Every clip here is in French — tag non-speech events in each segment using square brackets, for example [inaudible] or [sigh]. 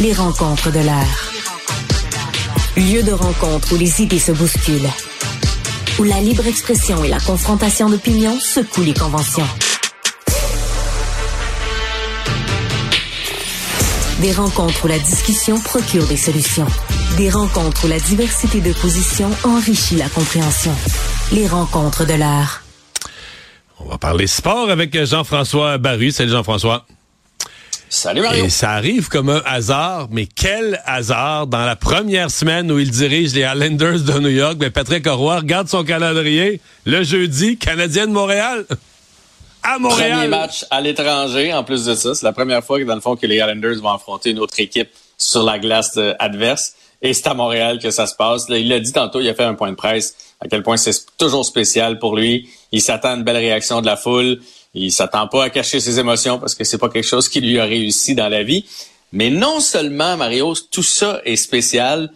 Les rencontres de l'air. Lieu de rencontre où les idées se bousculent. Où la libre expression et la confrontation d'opinions secouent les conventions. Des rencontres où la discussion procure des solutions. Des rencontres où la diversité de positions enrichit la compréhension. Les rencontres de l'art. On va parler sport avec Jean-François Barry. Salut Jean-François. Salut Mario. Et ça arrive comme un hasard, mais quel hasard dans la première semaine où il dirige les Islanders de New York. Mais Patrick Roy regarde son calendrier le jeudi, Canadien de Montréal. À Montréal. Premier match à l'étranger, en plus de ça. C'est la première fois que, dans le fond, que les Islanders vont affronter une autre équipe sur la glace adverse. Et c'est à Montréal que ça se passe. il l'a dit tantôt, il a fait un point de presse, à quel point c'est toujours spécial pour lui. Il s'attend à une belle réaction de la foule. Il s'attend pas à cacher ses émotions parce que c'est pas quelque chose qui lui a réussi dans la vie. Mais non seulement, Mario, tout ça est spécial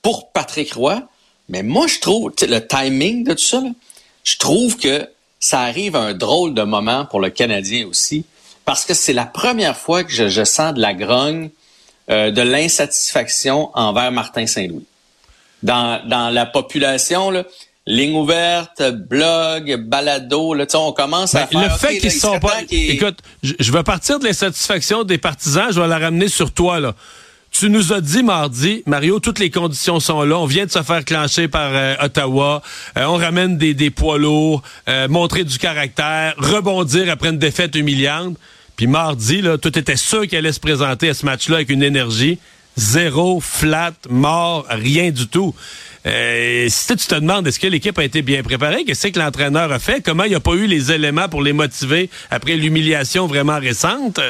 pour Patrick Roy, mais moi, je trouve, le timing de tout ça, je trouve que ça arrive à un drôle de moment pour le Canadien aussi, parce que c'est la première fois que je, sens de la grogne, euh, de l'insatisfaction envers Martin Saint-Louis. Dans, dans la population, là, ligne ouverte, blog, balado, là, on commence à ben, faire... Le fait qu'ils sont pas... Écoute, je vais partir de l'insatisfaction des partisans, je vais la ramener sur toi, là. Tu nous as dit mardi, Mario, toutes les conditions sont là. On vient de se faire clencher par euh, Ottawa. Euh, on ramène des, des poids lourds, euh, montrer du caractère, rebondir après une défaite humiliante. Puis mardi, là, tout était sûr qu'il allait se présenter à ce match-là avec une énergie. Zéro, flat, mort, rien du tout. si tu te demandes, est-ce que l'équipe a été bien préparée? Qu'est-ce que l'entraîneur a fait? Comment il a pas eu les éléments pour les motiver après l'humiliation vraiment récente?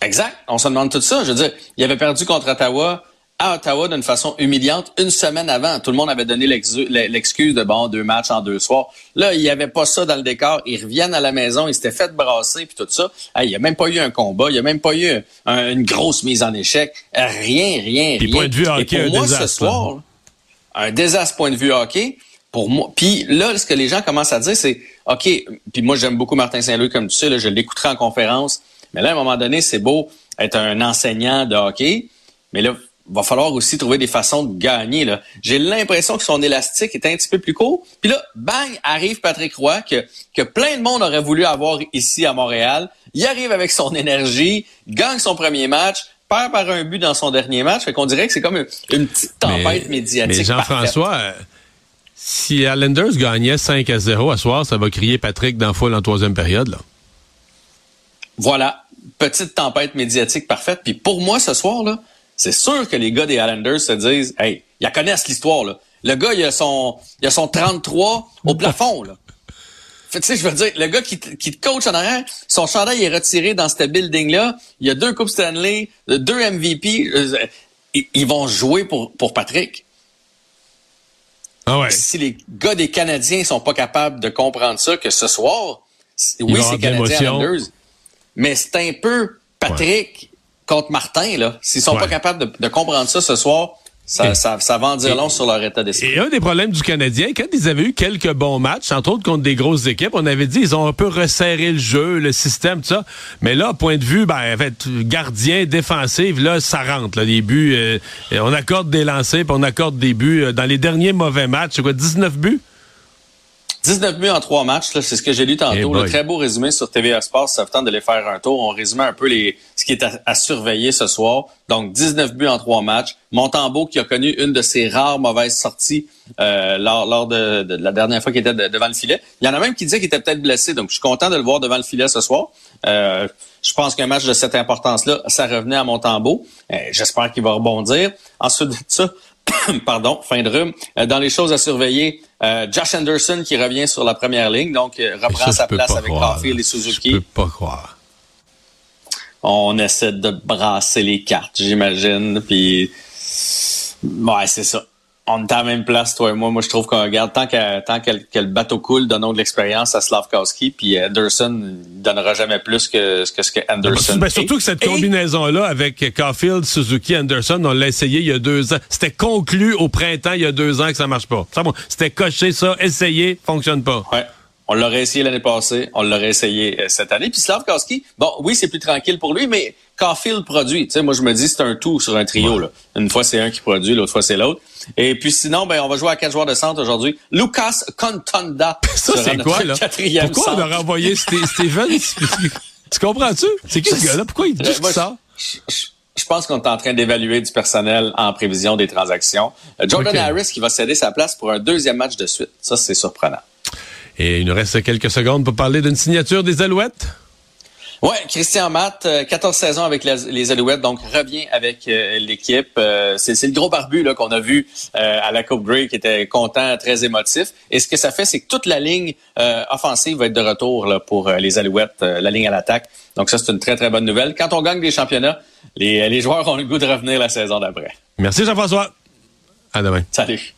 Exact. On se demande tout ça. Je veux dire, il avait perdu contre Ottawa à Ottawa d'une façon humiliante une semaine avant. Tout le monde avait donné l'excuse de bon, deux matchs en deux soirs. Là, il n'y avait pas ça dans le décor. Ils reviennent à la maison, ils s'étaient fait brasser puis tout ça. il n'y a même pas eu un combat, il n'y a même pas eu une grosse mise en échec. Rien, rien, puis Point de vue hockey, Et pour moi, ce soir, un désastre point de vue hockey. Pour moi, puis là, ce que les gens commencent à dire, c'est OK. Puis moi, j'aime beaucoup Martin Saint-Louis, comme tu sais, là, je l'écouterai en conférence. Mais là, à un moment donné, c'est beau être un enseignant de hockey, mais là, va falloir aussi trouver des façons de gagner. Là. J'ai l'impression que son élastique est un petit peu plus court. Puis là, bang, arrive Patrick Roy, que, que plein de monde aurait voulu avoir ici à Montréal. Il arrive avec son énergie, gagne son premier match, perd par un but dans son dernier match. Fait qu'on dirait que c'est comme une, petite tempête médiatique. Mais Jean-François, euh, si Islanders gagnait 5 à 0 à soir, ça va crier Patrick dans foule en troisième période. Là. Voilà, petite tempête médiatique parfaite. Puis pour moi, ce soir, là, c'est sûr que les gars des Islanders se disent, hey, ils connaissent l'histoire, là. Le gars, il a son, il a son 33 au plafond, là. Fait, tu sais, je veux dire, le gars qui, qui te coach en arrière, son chandail est retiré dans ce building-là. Il y a deux Coupes Stanley, deux MVP. Euh, ils vont jouer pour, pour Patrick. Ah ouais. Si les gars des Canadiens sont pas capables de comprendre ça, que ce soir, oui, c'est Canadiens Islanders, mais c'est un peu Patrick contre Martin, là. S'ils sont pas capables de, comprendre ça ce soir, ça, ça, va en dire long sur leur état d'esprit. Et un des problèmes du Canadien, quand ils avaient eu quelques bons matchs, entre autres contre des grosses équipes, on avait dit ils ont un peu resserré le jeu, le système, tout ça. Mais là, point de vue, ben, fait, gardien, défensif, là, ça rentre. Là, les buts, euh, on accorde des lancers, puis on accorde des buts. Euh, dans les derniers mauvais matchs, c'est quoi, 19 buts? 19 buts en trois matchs, c'est ce que j'ai lu tantôt. Le très beau résumé sur TVA Sports, ça vous tente de les faire un tour. On résumait un peu les, ce qui est à, surveiller ce soir. Donc, 19 buts en trois matchs. Montembeau qui a connu une de ses rares mauvaises sorties euh, lors, lors de, la dernière fois qu'il était devant le filet. Il y en a même qui disaient qu'il était peut-être blessé. Donc, je suis content de le voir devant le filet ce soir. Euh, je pense qu'un match de cette importance-là, ça revenait à Montembeau. Euh, j'espère qu'il va rebondir. Ensuite de ça, [coughs] pardon, fin de rhume. Euh, dans les choses à surveiller, euh, Josh Anderson qui revient sur la première ligne, donc euh, reprend sa place avec Caulfield et Suzuki. Je peux pas croire. On essaie de brasser les cartes, j'imagine, puis ouais, c'est ça on est à la même place, toi et moi. Moi, je trouve qu'on regarde tant que, tant que, le bateau coule, donnons de l'expérience à Slavkowski, puis Anderson ne donnera jamais plus que, que ce que Anderson. Ben, surtout que cette combinaison-là avec Caulfield, Suzuki, Anderson, on l'a essayé il y a deux ans. C'était conclu au printemps il y a deux ans que ça marche pas. C'était coché ça, essayé, fonctionne pas. Ouais. On l'aurait essayé l'année passée, on l'aurait essayé euh, cette année. Puis Slavkowski, bon, oui, c'est plus tranquille pour lui, mais Caulfield produit. Tu sais, moi, je me dis, c'est un tout sur un trio. Là. Une fois, c'est un qui produit, l'autre fois, c'est l'autre. Et puis sinon, ben, on va jouer à quatre joueurs de centre aujourd'hui. Lucas Contonda. [laughs] Ça, c'est quoi, là? Pourquoi on a renvoyé [laughs] Steven? tu comprends-tu? C'est qui ce gars-là? Pourquoi il dit euh, ça? Je pense qu'on est en train d'évaluer du personnel en prévision des transactions. Euh, Jordan Harris qui va céder sa place pour un deuxième match de suite. Ça, c'est surprenant. Et il nous reste quelques secondes pour parler d'une signature des Alouettes. Ouais, Christian Matt, 14 euh, saisons avec les Alouettes, donc revient avec euh, l'équipe. Euh, c'est le gros barbu là qu'on a vu à la Coupe Grey qui était content, très émotif. Et ce que ça fait, c'est que toute la ligne offensive va être de retour là, pour les Alouettes, la ligne à l'attaque. Donc ça, c'est une très, très bonne nouvelle. Quand on gagne des championnats, les, les joueurs ont le goût de revenir la saison d'après. Merci Jean-François. À demain. Salut.